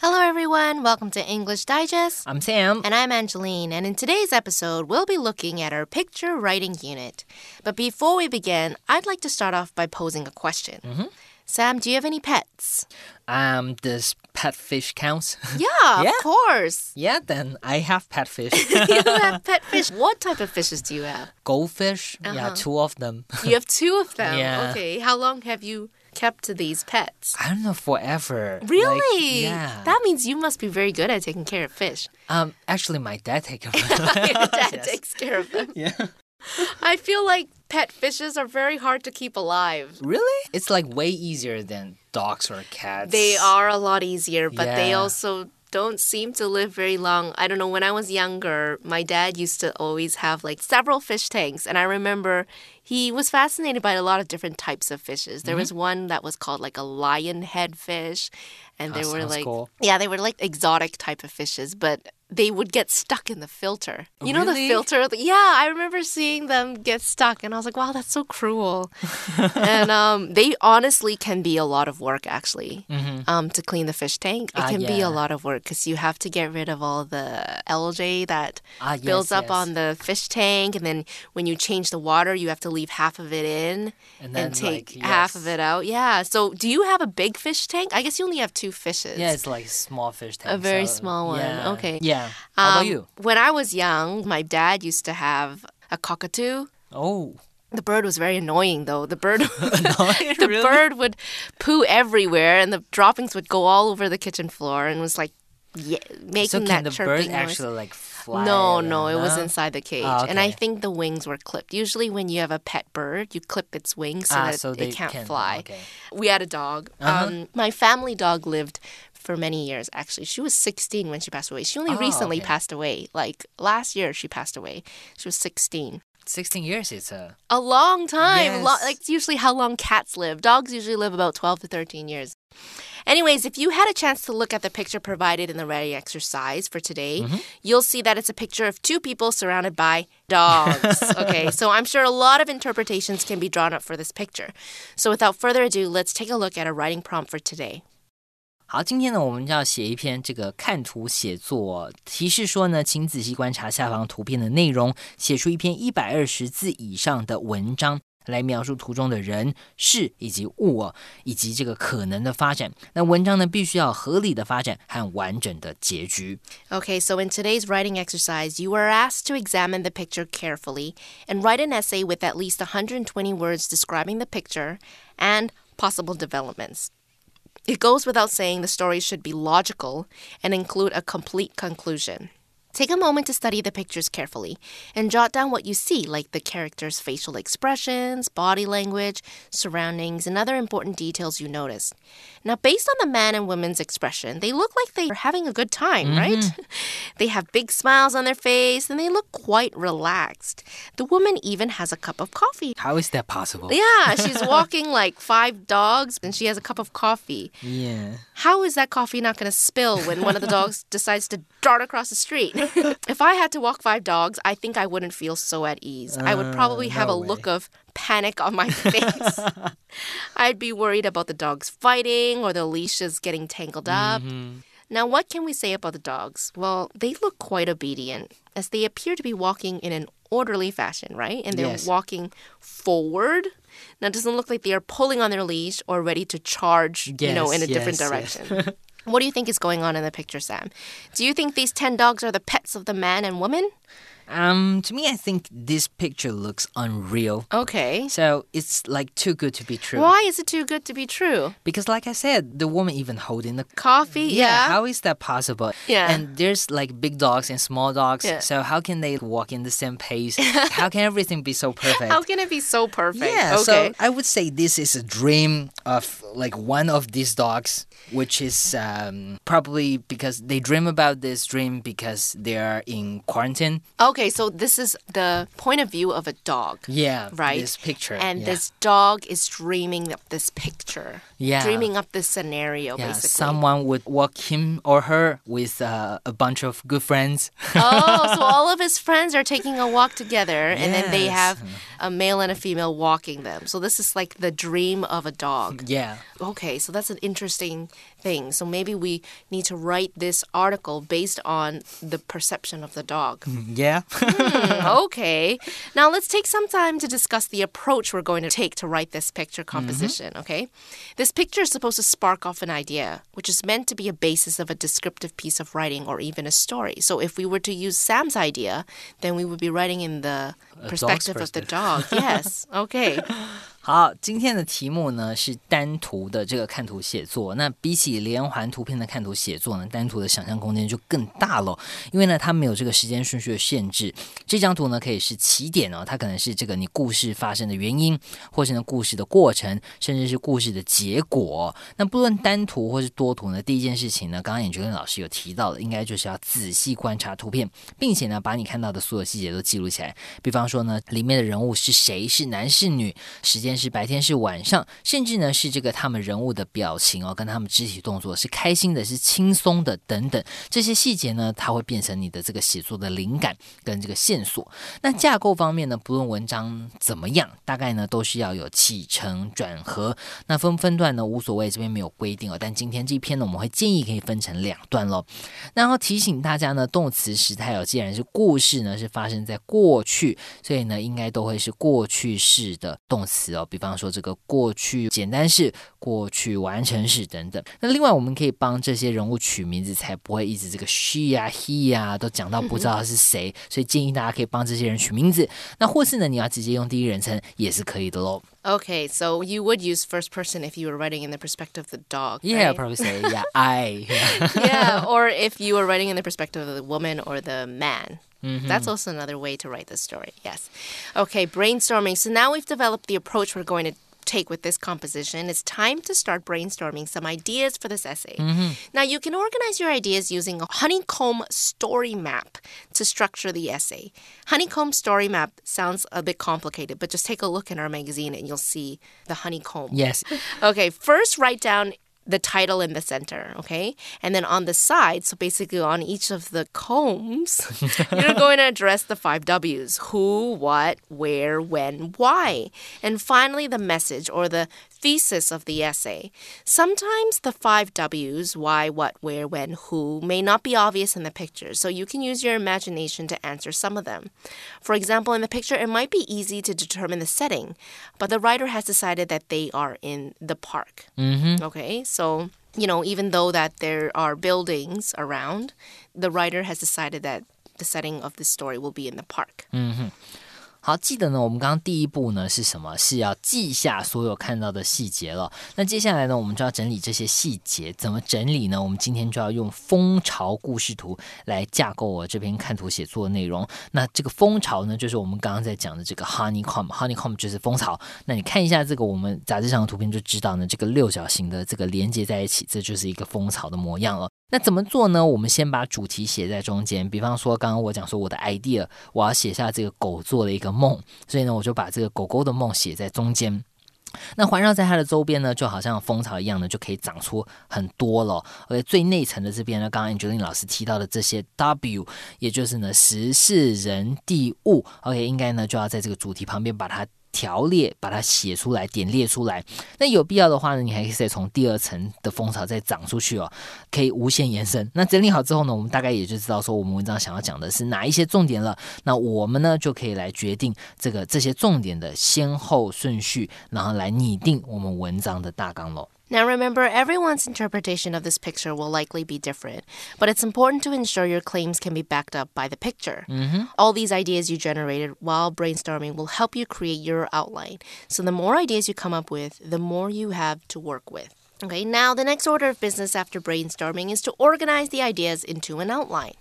Hello, everyone. Welcome to English Digest. I'm Sam. And I'm Angeline. And in today's episode, we'll be looking at our picture writing unit. But before we begin, I'd like to start off by posing a question. Sam, do you have any pets? Um, does pet fish count? Yeah, Yeah. of course. yeah, then I have pet fish. you have pet fish. What type of fishes do you have? Goldfish. Yeah, two of them. You have two of them. Yeah. Okay. How long have you kept to these pets? I don't know forever. Like, Really? yeah. That means you must be very good at taking care of fish. um, actually, my dad take care of them. Your dad Yes. takes care of them. Yeah. I feel like pet fishes are very hard to keep alive. Really? It's like way easier than dogs or cats. They are a lot easier, but they also don't seem to live very long. I don't know, when I was younger, my dad used to always have like several fish tanks, and I remember he was fascinated by a lot of different types of fishes. There mm-hmm. was one that was called like a lion head fish, and ah, That they were like cool. yeah, they were like exotic type of fishes, but they would get stuck in the filter. You know the filter? Yeah, I remember seeing them get stuck and I was like, wow, that's so cruel. and um, they honestly can be a lot of work actually um, to clean the fish tank. It. Ah, can be a lot of work because you have to get rid of all the algae that Ah, yes, builds up yes. on the fish tank. And then when you change the water, you have to leave half of it in And then, take like, half of it out. Yeah. So do you have a big fish tank? I guess you only have two fishes. Yeah, it's like small fish tank. A very so, small one. yeah. Okay. Yeah. How about Um, you? When I was young, my dad used to have a cockatoo. Oh. The bird was very annoying, though. The bird, Annoying, the really? bird would poo everywhere, and the droppings would go all over the kitchen floor, and was like, yeah, making So can that the chirping bird noise. actually like fly? No, no, it was inside the cage, Ah, and I think the wings were clipped. Usually, when you have a pet bird, you clip its wings so Ah, that so it they can't can- fly. okay. We had a dog. Uh-huh. Um, my family dog lived for many years. Actually, she was 16 when she passed away. She only Oh, recently okay. passed away. Like last year, she passed away. She was 16. 16 years is a. A long time. Lo- like it's usually how long cats live. Dogs usually live about 12 to 13 years. Anyways, if you had a chance to look at the picture provided in the writing exercise for today, Mm-hmm. you'll see that it's a picture of two people surrounded by dogs. okay, so I'm sure a lot of interpretations can be drawn up for this picture. So without further ado, let's take a look at a writing prompt for today. 好，今天呢，我们就要写一篇这个看图写作，提示说呢，请仔细观察下方图片的内容，写出一篇一百二十字以上的文章，来描述图中的人、事以及物哦，以及这个可能的发展。那文章呢，必须要合理的发展和完整的结局。Okay, so in today's writing exercise, you are asked to examine the picture carefully and write an essay with at least 120 words describing the picture and possible developments. It goes without saying the story should be logical and include a complete conclusion. Take a moment to study the pictures carefully and jot down what you see, like the characters' facial expressions, body language, surroundings, and other important details you notice. Now, based on the man and woman's expression, they look like they are having a good time, mm-hmm. right? They have big smiles on their face and they look quite relaxed. The woman even has a cup of coffee. How is that possible? Yeah, she's walking like five dogs and she has a cup of coffee. Yeah. How is that coffee not going to spill when one of the dogs decides to dart across the street? If I had to walk five dogs, I think I wouldn't feel so at ease. I would probably uh, have no a way. look of panic on my face. I'd be worried about the dogs fighting or the leashes getting tangled up. Mm-hmm. Now, what can we say about the dogs? Well, they look quite obedient as they appear to be walking in an orderly fashion, right? And they're Yes. walking forward. Now, it doesn't look like they are pulling on their leash or ready to charge, you know, in a Yes, different yes, yes. direction. what do you think is going on in the picture, Sam? Do you think these 10 dogs are the pets of the man and woman? Um, to me, I think this picture looks unreal. Okay. So it's like too good to be true. Why is it too good to be true? Because, like I said, the woman even holding the Coffee, yeah. How is that possible? Yeah. And there's like big dogs and small dogs. Yeah. So how can they walk in the same pace? how can everything be so perfect? How can it be so perfect? yeah. Okay. So I would say this is a dream of like one of these dogs, which is um, probably because they dream about this dream because they are in quarantine. okay, so this is the point of view of a dog. Yeah. Right. This picture. And yeah. this dog is dreaming up this picture. Yeah. Dreaming up this scenario, Yeah, basically. someone would walk him or her with uh, a bunch of good friends. oh, so all of his friends are taking a walk together, and then they have a male and a female walking them. So this is like the dream of a dog. yeah. Okay, so that's an interesting thing. So maybe we need to write this article based on the perception of the dog. Yeah. Hmm, okay. Now let's take some time to discuss the approach we're going to take to write this picture composition, okay? This picture is supposed to spark off an idea, which is meant to be a basis of a descriptive piece of writing or even a story. So if we were to use Sam's idea, then we would be writing in the dog's perspective of the dog. Yes. Okay. 好，今天的题目呢是单图的这个看图写作。那比起连环图片的看图写作呢，单图的想象空间就更大了，因为呢它没有这个时间顺序的限制。这张图呢可以是起点哦，它可能是这个你故事发生的原因，或是呢故事的过程，甚至是故事的结果。那不论单图或是多图呢，第一件事情呢，刚刚眼觉老师有提到的，应该就是要仔细观察图片，并且呢把你看到的所有细节都记录起来。比方说呢，里面的人物是谁，是男是女，时间是白天是晚上，甚至呢是这个他们人物的表情哦，跟他们肢体动作是开心的，是轻松的等等，这些细节呢，它会变成你的这个写作的灵感跟这个线索。那架构方面呢，不论文章怎么样，大概呢都是要有起承转合。那分分段呢无所谓，这边没有规定哦。但今天这篇呢，我们会建议可以分成两段喽。然后提醒大家呢，动词时态哦，既然是故事呢是发生在过去，所以呢应该都会是过去式的动词哦。比方说这个过去简单式、过去完成式等等。那另外我们可以帮这些人物取名字，才不会一直这个 she 啊、he 啊都讲到不知道是谁。所以建议大家可以帮这些人取名字。那或是呢，你要直接用第一人称也是可以的喽。Okay, so you would use first person if you were writing in the perspective of the dog. Yeah, right? probably say yeah, I. yeah, or if you were writing in the perspective of the woman or the man. That's mm-hmm. also another way to write the story. Yes. Okay, brainstorming. So now we've developed the approach we're going to take with this composition. It's time to start brainstorming some ideas for this essay. Mm-hmm. Now, you can organize your ideas using a honeycomb story map to structure the essay. Honeycomb story map sounds a bit complicated, but just take a look in our magazine and you'll see the honeycomb. Yes. Okay, first write down the title in the center, okay? And then on the side, so basically on each of the combs, you're going to address the five W's who, what, where, when, why. And finally, the message or the thesis of the essay. Sometimes the five W's, why, what, where, when, who, may not be obvious in the picture, so you can use your imagination to answer some of them. For example, in the picture, it might be easy to determine the setting, but the writer has decided that they are in the park. Mm-hmm. Okay, so you know, even though that there are buildings around, the writer has decided that the setting of the story will be in the park. 好，记得呢，我们刚刚第一步呢是什么？是要记下所有看到的细节了。那接下来呢，我们就要整理这些细节。怎么整理呢？我们今天就要用蜂巢故事图来架构我这篇看图写作的内容。那这个蜂巢呢，就是我们刚刚在讲的这个 honeycomb，honeycomb 就是蜂巢。那你看一下这个我们杂志上的图片就知道呢，这个六角形的这个连接在一起，这就是一个蜂巢的模样了。那怎么做呢？我们先把主题写在中间，比方说刚刚我讲说我的 idea，我要写下这个狗做了一个梦，所以呢，我就把这个狗狗的梦写在中间。那环绕在它的周边呢，就好像蜂巢一样呢，就可以长出很多了。而最内层的这边呢，刚刚 Angeline 老师提到的这些 W，也就是呢时事人地物，OK，应该呢就要在这个主题旁边把它。条列把它写出来，点列出来。那有必要的话呢，你还可以再从第二层的蜂巢再长出去哦，可以无限延伸。那整理好之后呢，我们大概也就知道说我们文章想要讲的是哪一些重点了。那我们呢就可以来决定这个这些重点的先后顺序，然后来拟定我们文章的大纲喽。Now, remember, everyone's interpretation of this picture will likely be different, but it's important to ensure your claims can be backed up by the picture. Mm-hmm. All these ideas you generated while brainstorming will help you create your outline. So, the more ideas you come up with, the more you have to work with. Okay, now the next order of business after brainstorming is to organize the ideas into an outline.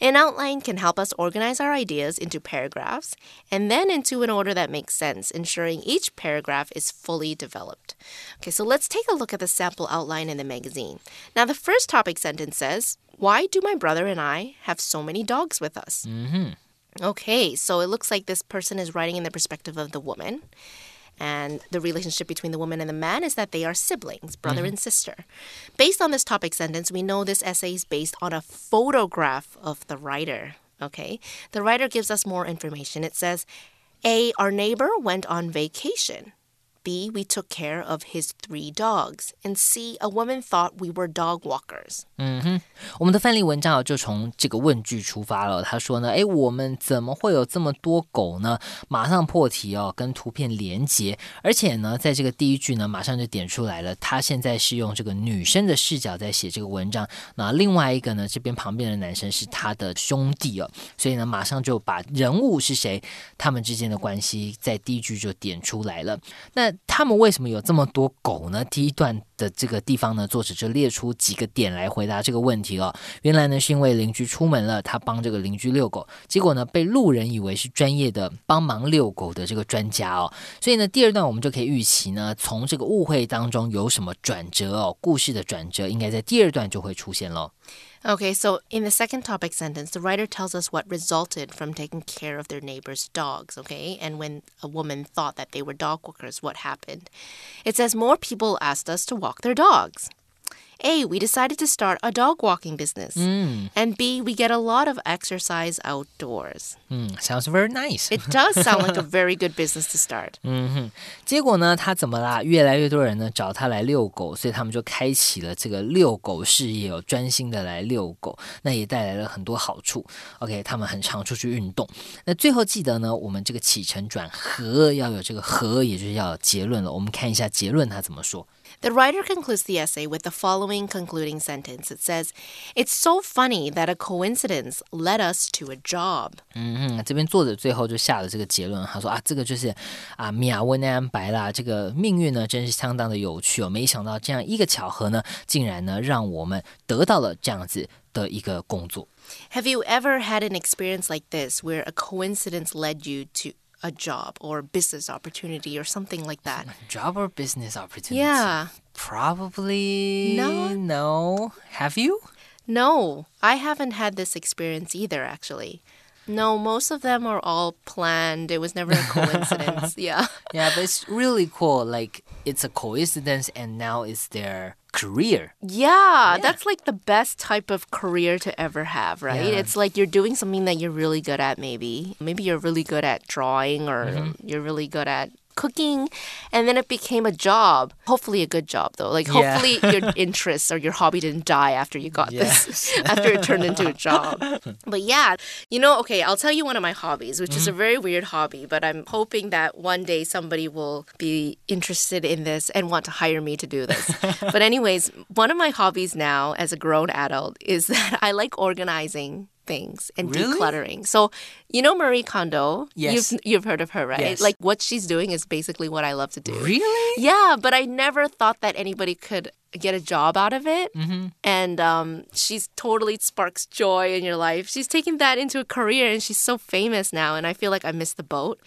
An outline can help us organize our ideas into paragraphs and then into an order that makes sense, ensuring each paragraph is fully developed. Okay, so let's take a look at the sample outline in the magazine. Now, the first topic sentence says, Why do my brother and I have so many dogs with us? Mm-hmm. Okay, so it looks like this person is writing in the perspective of the woman. And the relationship between the woman and the man is that they are siblings, brother mm-hmm. and sister. Based on this topic sentence, we know this essay is based on a photograph of the writer. Okay, the writer gives us more information. It says, A, our neighbor went on vacation. B. We took care of his three dogs. And C. A woman thought we were dog walkers. 嗯哼，我们的范例文章就从这个问句出发了。他说呢，诶，我们怎么会有这么多狗呢？马上破题哦，跟图片连接，而且呢，在这个第一句呢，马上就点出来了，他现在是用这个女生的视角在写这个文章。那另外一个呢，这边旁边的男生是他的兄弟哦，所以呢，马上就把人物是谁，他们之间的关系在第一句就点出来了。那 他们为什么有这么多狗呢？第一段。的这个地方呢，作者就列出几个点来回答这个问题了。原来呢，是因为邻居出门了，他帮这个邻居遛狗，结果呢，被路人以为是专业的帮忙遛狗的这个专家哦。所以呢，第二段我们就可以预期呢，从这个误会当中有什么转折哦，故事的转折应该在第二段就会出现喽。Okay, so in the second topic sentence, the writer tells us what resulted from taking care of their neighbor's dogs, okay? And when a woman thought that they were dog walkers, what happened? It says more people asked us to walk their dogs. A, we decided to start a dog walking business. Mm. And B, we get a lot of exercise outdoors. Mm, sounds very nice. It does sound like a very good business to start. 嗯哼，结果呢，他怎么啦？越来越多人呢找他来遛狗，所以他们就开启了这个遛狗事业哦，专心的来遛狗，那也带来了很多好处。OK，他们很常出去运动。那最后记得呢，我们这个起承转合要有这个合，也就是要有结论了。我们看一下结论他怎么说。 the writer concludes the essay with the following concluding sentence. It says, It's so funny that a coincidence led us to a job. 嗯嗯，这边作者最后就下了这个结论，他说啊，这个就是啊妙文的安排啦，这个命运呢真是相当的有趣哦，没想到这样一个巧合呢，竟然呢让我们得到了这样子的一个工作。Have you ever had an experience like this where a coincidence led you to a job or business opportunity or something like that. Job or business opportunity? Yeah. Probably no. No. Have you? No, I haven't had this experience either, actually. No, most of them are all planned. It was never a coincidence. yeah. Yeah, but it's really cool. Like, it's a coincidence, and now it's their career. Yeah, yeah, that's like the best type of career to ever have, right? Yeah. It's like you're doing something that you're really good at, maybe. Maybe you're really good at drawing or mm -hmm. you're really good at cooking and then it became a job hopefully a good job though like hopefully yeah. your interests or your hobby didn't die after you got yes. this after it turned into a job but yeah you know okay i'll tell you one of my hobbies which mm-hmm. is a mm-hmm. very weird hobby but i'm hoping that one day somebody will be interested in this and want to hire me to do this but anyways one of my hobbies now as a grown adult is that i like organizing things and really? decluttering. So, you know Marie Kondo? Yes. You've, you've heard of her, right? Yes. Like what she's doing is basically what I love to do. Really? Yeah, but I never thought that anybody could get a job out of it. Mm-hmm. And um, she's totally sparks joy in your life. She's taking that into a career and she's so famous now. And I feel like I missed the boat.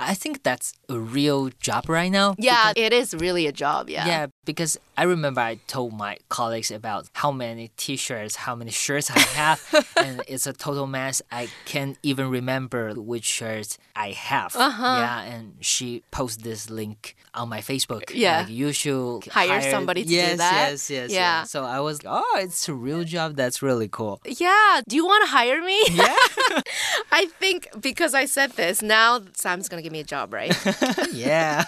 I think that's a real job right now. Yeah, it is really a job. Yeah. Yeah, because I remember I told my colleagues about how many t-shirts, how many shirts I have, and it's a total mess. I can't even remember which shirts I have. Uh-huh. Yeah, and she posted this link on my Facebook. Yeah, like you should hire, hire somebody to yes, do that. Yes, yes, yeah. So I was, oh, it's a real job. That's really cool. Yeah. Do you want to hire me? Yeah. I think because I said this, now Sam's gonna give me a job, right? yeah.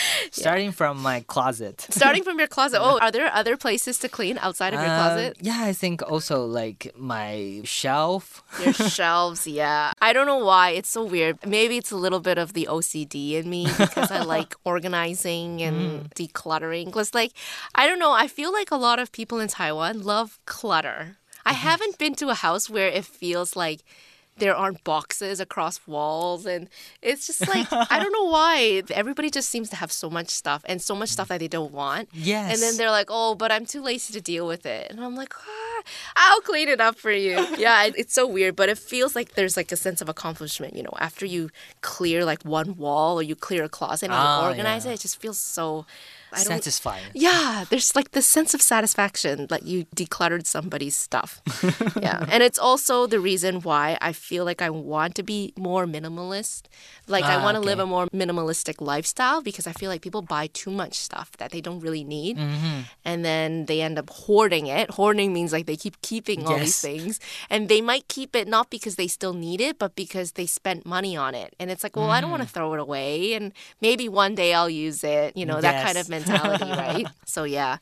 Starting yeah. from my closet. Starting from your closet. Oh, are there other places to clean outside of your uh, closet? Yeah, I think also like my shelf. Your shelves, yeah. I don't know why. It's so weird. Maybe it's a little bit of the OCD in me because I like organizing and mm. decluttering. Because, like, I don't know. I feel like a lot of people in Taiwan love clutter. I mm-hmm. haven't been to a house where it feels like there aren't boxes across walls and it's just like i don't know why. Everybody just seems to have so much stuff and so much stuff that they don't want. Yes and then they're like oh but i'm too lazy to deal with it. And i'm like ah, i'll clean it up for you. Yeah it's so weird but it feels like there's like a sense of accomplishment you know after you clear like one wall or you clear a closet and you ah, organize yeah. it it just feels so Satisfying. Yeah, there's like the sense of satisfaction that you decluttered somebody's stuff. yeah. And it's also the reason why I feel like I want to be more minimalist. Like I Ah, want to live a more minimalistic lifestyle because I feel like people buy too much stuff that they don't really need. Mm-hmm. And then they end up hoarding it. Hoarding means like they keep keeping all these things. And they might keep it not because they still need it, but because they spent money on it. And it's like, well, I don't Mm. want to throw it away. And maybe one day I'll use it, you know, that kind of mentality, right? So, yeah.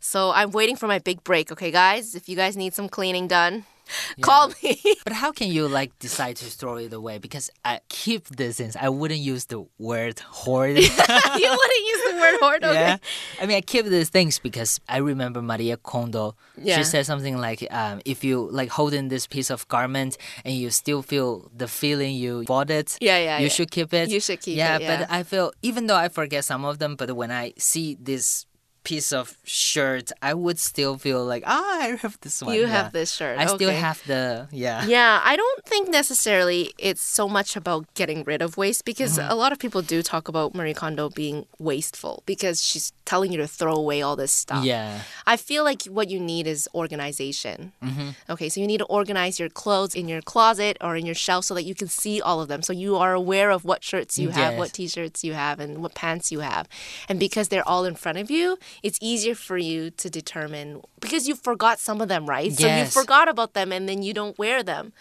So, I'm waiting for my big break, okay, guys? If you guys need some cleaning done, call me. But how can you like decide to throw it away? Because I keep this in. I wouldn't use the word hoard. you wouldn't use the word hoard, okay? Yeah. I mean, I keep these things because I remember Maria Kondo. Yeah. She said something like, um, if you like holding this piece of garment and you still feel the feeling you bought it, Yeah, yeah, you yeah. should keep it. You should keep yeah, it, yeah. but I feel, even though I forget some of them, but when I see this piece of shirt, I would still feel like, ah, I have this one. You Yeah. have this shirt. I still have the, yeah. Yeah, I don't think necessarily it's so much about getting rid of waste because Mm-hmm. a lot of people do talk about Marie Kondo being wasteful because she's telling you to throw away all this stuff. Yeah. I feel like what you need is organization. Mm-hmm. Okay, so you need to organize your clothes in your closet or in your shelf so that you can see all of them. So you are aware of what shirts you have, Yes. what t shirts you have, and what pants you have. And because they're all in front of you, it's easier for you to determine because you forgot some of them, right? Yes. So you forgot about them and then you don't wear them.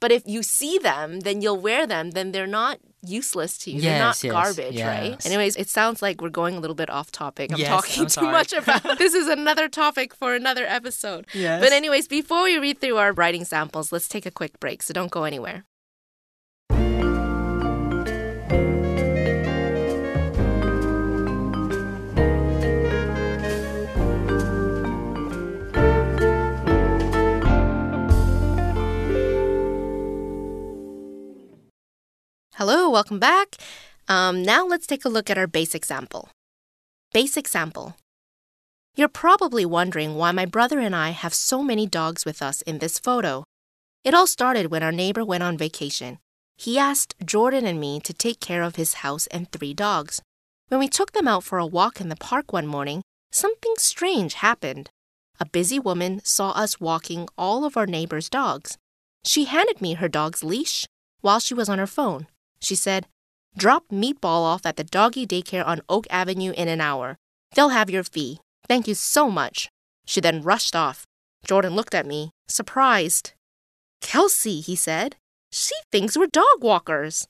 But if you see them, then you'll wear them, then they're not useless to you. Yes, they're not Yes, yes, garbage, right? Anyways, it sounds like we're going a little bit off topic. I'm Yes, talking I'm too much about this is another topic for another episode. Yes. But anyways, before we read through our writing samples, let's take a quick break. So don't go anywhere. Hello, welcome back. Um, now let's take a look at our basic sample. Basic sample. You're probably wondering why my brother and I have so many dogs with us in this photo. It all started when our neighbor went on vacation. He asked Jordan and me to take care of his house and three dogs. When we took them out for a walk in the park one morning, something strange happened. A busy woman saw us walking all of our neighbor's dogs. She handed me her dog's leash while she was on her phone. She said, Drop Meatball off at the doggy daycare on Oak Avenue in an hour. They'll have your fee. Thank you so much. She then rushed off. Jordan looked at me, surprised. Kelsey, he said. She thinks we're dog walkers.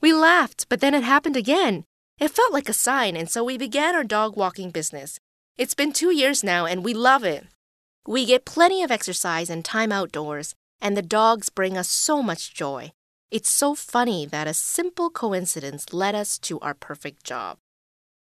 We laughed, but then it happened again. It felt like a sign, and so we began our dog walking business. It's been two years now, and we love it. We get plenty of exercise and time outdoors, and the dogs bring us so much joy. It's so funny that a simple coincidence led us to our perfect job.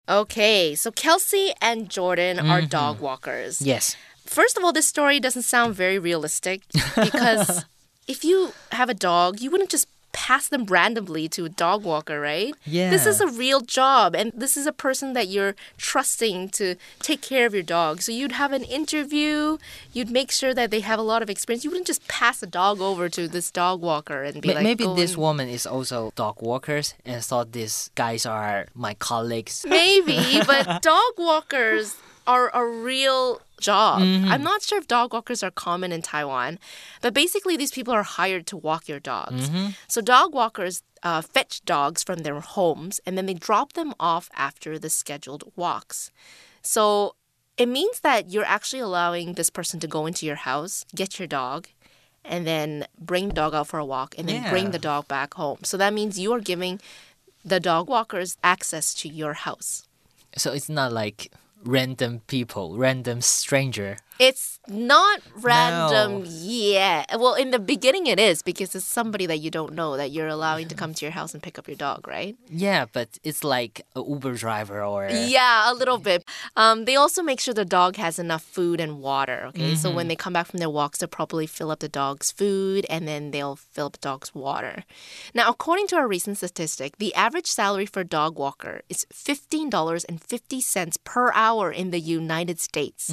Okay, so Kelsey and Jordan are Mhm. dog walkers. Yes. First of all, this story doesn't sound very realistic because if you have a dog, you wouldn't just pass them randomly to a dog walker, right? Yeah. This is a real job, and this is a person that you're trusting to take care of your dog. So you'd have an interview, you'd make sure that they have a lot of experience. You wouldn't just pass a dog over to this dog walker and be Ma- like, Maybe "Go this and-" woman is also dog walkers and thought these guys are my colleagues. Maybe, but dog walkers are a real job. I'm not sure if dog walkers are common in Taiwan, but basically, these people are hired to walk your dogs. So, dog walkers uh, fetch dogs from their homes and then they drop them off after the scheduled walks. So, it means that you're actually allowing this person to go into your house, get your dog, and then bring the dog out for a walk and then bring the dog back home. So, that means you are giving the dog walkers access to your house. So it's not like random people, random stranger. It's not random No. yet. Well, in the beginning, it is because it's somebody that you don't know that you're allowing to come to your house and pick up your dog, right? Yeah, but it's like a Uber driver or Yeah, a little bit. Um, they also make sure the dog has enough food and water. Okay, so when they come back from their walks, they'll probably fill up the dog's food and then they'll fill up the dog's water. Now, according to a recent statistic, the average salary for a dog walker is fifteen dollars and fifty cents per hour in the United States.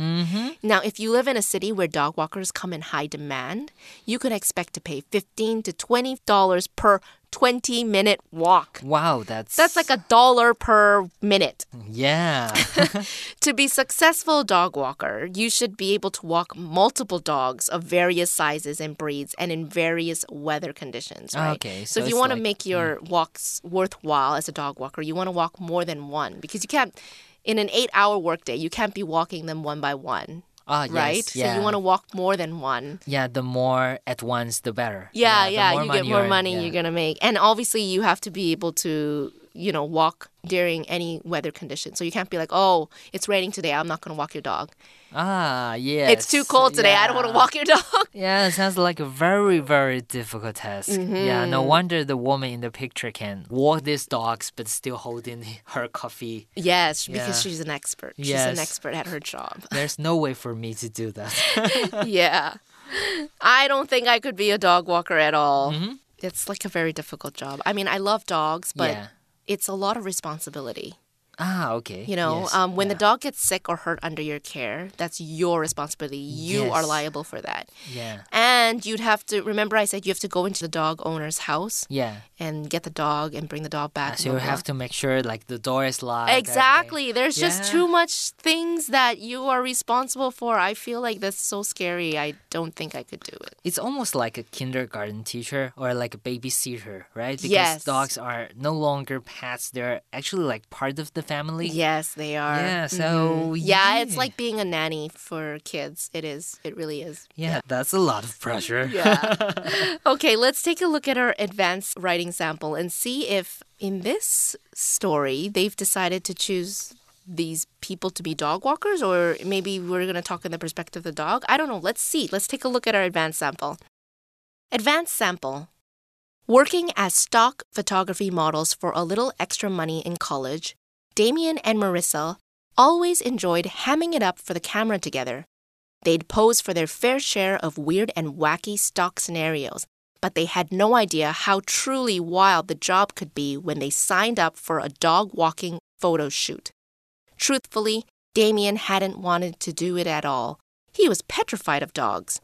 Now, if you live in a city where dog walkers come in high demand, you could expect to pay fifteen to twenty dollars per 20 minute walk. Wow, that's That's like a dollar per minute. yeah. To be successful dog walker, you should be able to walk multiple dogs of various sizes and breeds and in various weather conditions, right? Okay, So, so if you want to like- make mm. your walks worthwhile as a dog walker, you want to walk more than one because you can't in an 8-hour workday, you can't be walking them one by one, Ah, right? yes, yeah. So you want to walk more than one. yeah, the more at once, the better. Yeah, the yeah, you get more money yeah. you're going to make. And obviously you have to be able to, you know, walk during any weather condition. So you can't be like, "Oh, it's raining today. I'm not going to walk your dog." Ah, yes. It's too cold today. I don't want to walk your dog. Yeah, it sounds like a very, very difficult task. Yeah, no Mm-hmm. wonder the woman in the picture can walk these dogs but still holding her coffee. Yes, Yeah. because she's an expert. She's Yes. an expert at her job. There's no way for me to do that. yeah. I don't think I could be a dog walker at all. Mm-hmm. It's like a very difficult job. I mean, I love dogs, but yeah. it's a lot of responsibility. Ah, okay. You know, Yes, um, when the dog gets sick or hurt under your care, that's your responsibility. You are liable for that. Yeah. And you'd have to remember, I said you have to go into the dog owner's house Yeah. and get the dog and bring the dog back. So you have to make sure like the door is locked. Exactly. There's just too much things that you are responsible for. I feel like that's so scary. I don't think I could do it. It's almost like a kindergarten teacher or like a babysitter, right? Because Yes. dogs are no longer pets; they're actually like part of the family. Yes, they are. Yeah, so, mm-hmm. yeah, it's like being a nanny for kids. It is. It really is. Yeah, that's a lot of pressure. Yeah. okay, let's take a look at our advanced writing sample and see if in this story they've decided to choose these people to be dog walkers or maybe we're going to talk in the perspective of the dog. I don't know. Let's see. Let's take a look at our advanced sample. Advanced sample. Working as stock photography models for a little extra money in college, Damien and Marissa always enjoyed hamming it up for the camera together. They'd pose for their fair share of weird and wacky stock scenarios, but they had no idea how truly wild the job could be when they signed up for a dog walking photo shoot. Truthfully, Damien hadn't wanted to do it at all. He was petrified of dogs.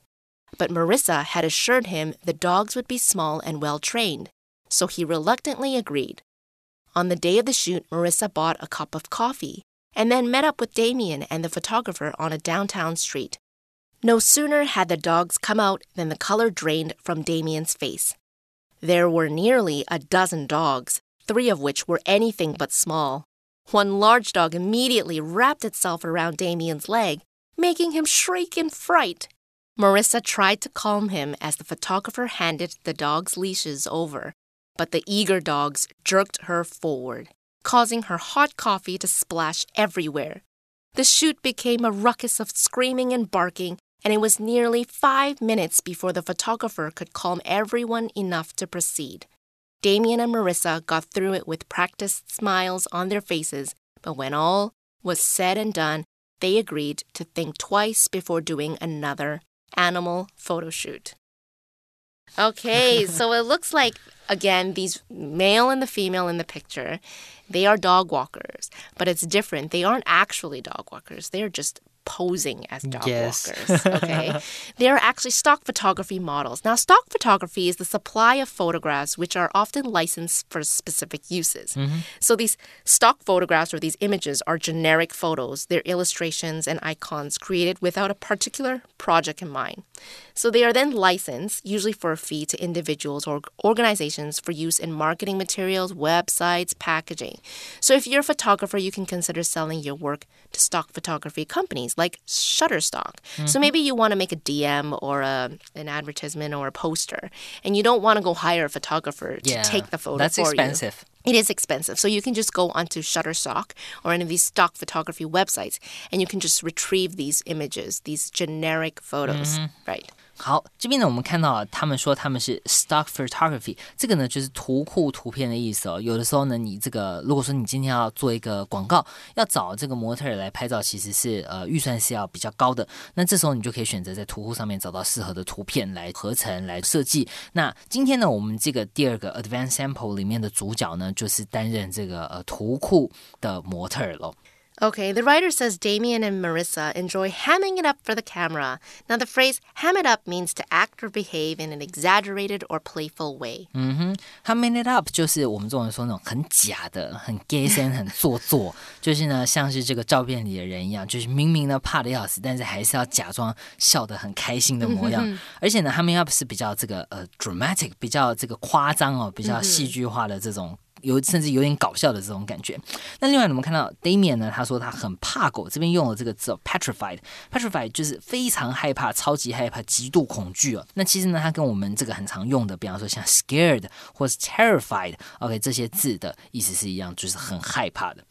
But Marissa had assured him the dogs would be small and well trained, so he reluctantly agreed. On the day of the shoot, Marissa bought a cup of coffee and then met up with Damien and the photographer on a downtown street. No sooner had the dogs come out than the color drained from Damien's face. There were nearly a dozen dogs, three of which were anything but small. One large dog immediately wrapped itself around Damien's leg, making him shriek in fright. Marissa tried to calm him as the photographer handed the dog's leashes over, but the eager dogs jerked her forward, causing her hot coffee to splash everywhere. The shoot became a ruckus of screaming and barking, and it was nearly five minutes before the photographer could calm everyone enough to proceed. Damien and Marissa got through it with practiced smiles on their faces, but when all was said and done, they agreed to think twice before doing another animal photo shoot. Okay, so it looks like again these male and the female in the picture, they are dog walkers, but it's different. They aren't actually dog walkers. They're just posing as dog Yes. walkers. Okay. they are actually stock photography models. Now, stock photography is the supply of photographs which are often licensed for specific uses. Mm-hmm. So these stock photographs or these images are generic photos. They're illustrations and icons created without a particular project in mind. So they are then licensed, usually for a fee, to individuals or organizations for use in marketing materials, websites, packaging. So if you're a photographer, you can consider selling your work to stock photography companies like Shutterstock. So mm-hmm. maybe you want to make a DM or a, an advertisement or a poster, and you don't want to go hire a photographer to Yeah, take the photo that's for you. expensive. It is expensive. So you can just go onto Shutterstock or any of these stock photography websites and you can just retrieve these images, these generic photos. Mm-hmm. Right. 好，这边呢，我们看到他们说他们是 stock photography，这个呢就是图库图片的意思哦。有的时候呢，你这个如果说你今天要做一个广告，要找这个模特来拍照，其实是呃预算是要比较高的。那这时候你就可以选择在图库上面找到适合的图片来合成来设计。那今天呢，我们这个第二个 advanced sample 里面的主角呢，就是担任这个呃图库的模特儿喽。Okay, the writer says Damien and Marissa enjoy hamming it up for the camera. Now, the phrase ham it up means to act or behave in an exaggerated or playful way. 嗯哼，humming it up 就是我们中文说那种很假的、很 gay 森、很做作，就是呢，像是这个照片里的人一样，就是明明呢怕的要死，但是还是要假装笑得很开心的模样。而且呢，humming up 是比较这个呃 dramatic，比较这个夸张哦，比较戏剧化的这种。 有甚至有点搞笑的这种感觉。那另外我们看到 Damien 呢，他说他很怕狗，这边用了这个字 petrified，petrified 就是非常害怕、超级害怕、极度恐惧哦。那其实呢，它跟我们这个很常用的，比方说像 scared 或是 terrified，OK、okay, 这些字的意思是一样，就是很害怕的。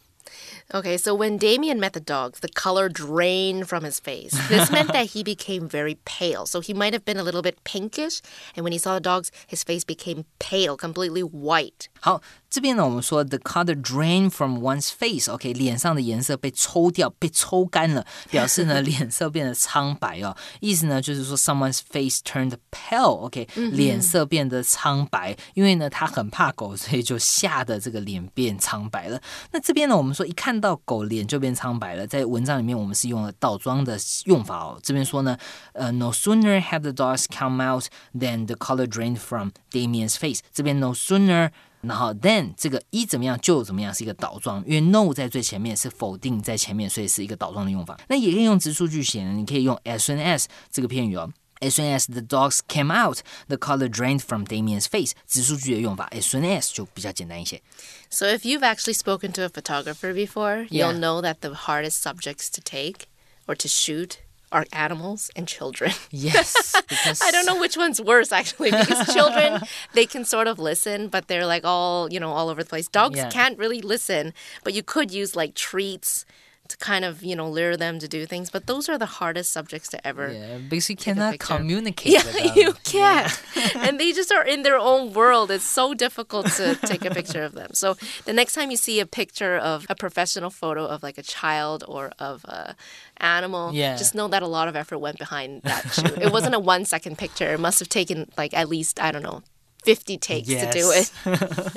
Okay, so when Damien met the dogs, the color drained from his face. This meant that he became very pale. So he might have been a little bit pinkish, and when he saw the dogs, his face became pale, completely white. 好，这边呢，我们说 the color drain from one's face，OK，、okay, 脸上的颜色被抽掉、被抽干了，表示呢脸色变得苍白哦。意思呢就是说 someone's face turned pale，OK，、okay, 脸色变得苍白，因为呢他很怕狗，所以就吓得这个脸变苍白了。那这边呢，我们说一看到狗脸就变苍白了，在文章里面我们是用了倒装的用法哦。这边说呢，呃，no sooner had the dogs come out than the color drained from Damien's face。这边 no sooner。 然后 then 这个一怎么样就怎么样是一个倒装，因为 no 在最前面是否定在前面，所以是一个倒装的用法。那也可以用直述句写呢，你可以用 as soon as 这个片语哦。As soon as the dogs came out, the color drained from Damien's face。直述句的用法，as soon as 就比较简单一些。So if you've actually spoken to a photographer before, you'll know that the hardest subjects to take or to shoot are animals and children. Yes. I don't know which one's worse actually because children they can sort of listen but they're like all, you know, all over the place. Dogs yeah. can't really listen, but you could use like treats to kind of you know lure them to do things but those are the hardest subjects to ever yeah because you cannot communicate yeah you can't. And they just are in their own world. It's so difficult to take a picture of them. So the next time you see a picture of a professional photo of like a child or of a animal yeah. just know that a lot of effort went behind that shoot. It wasn't a one second picture. It must have taken like at least i don't know 50 takes yes. to do it.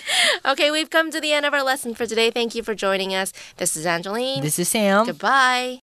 okay, we've come to the end of our lesson for today. Thank you for joining us. This is Angeline. This is Sam. Goodbye.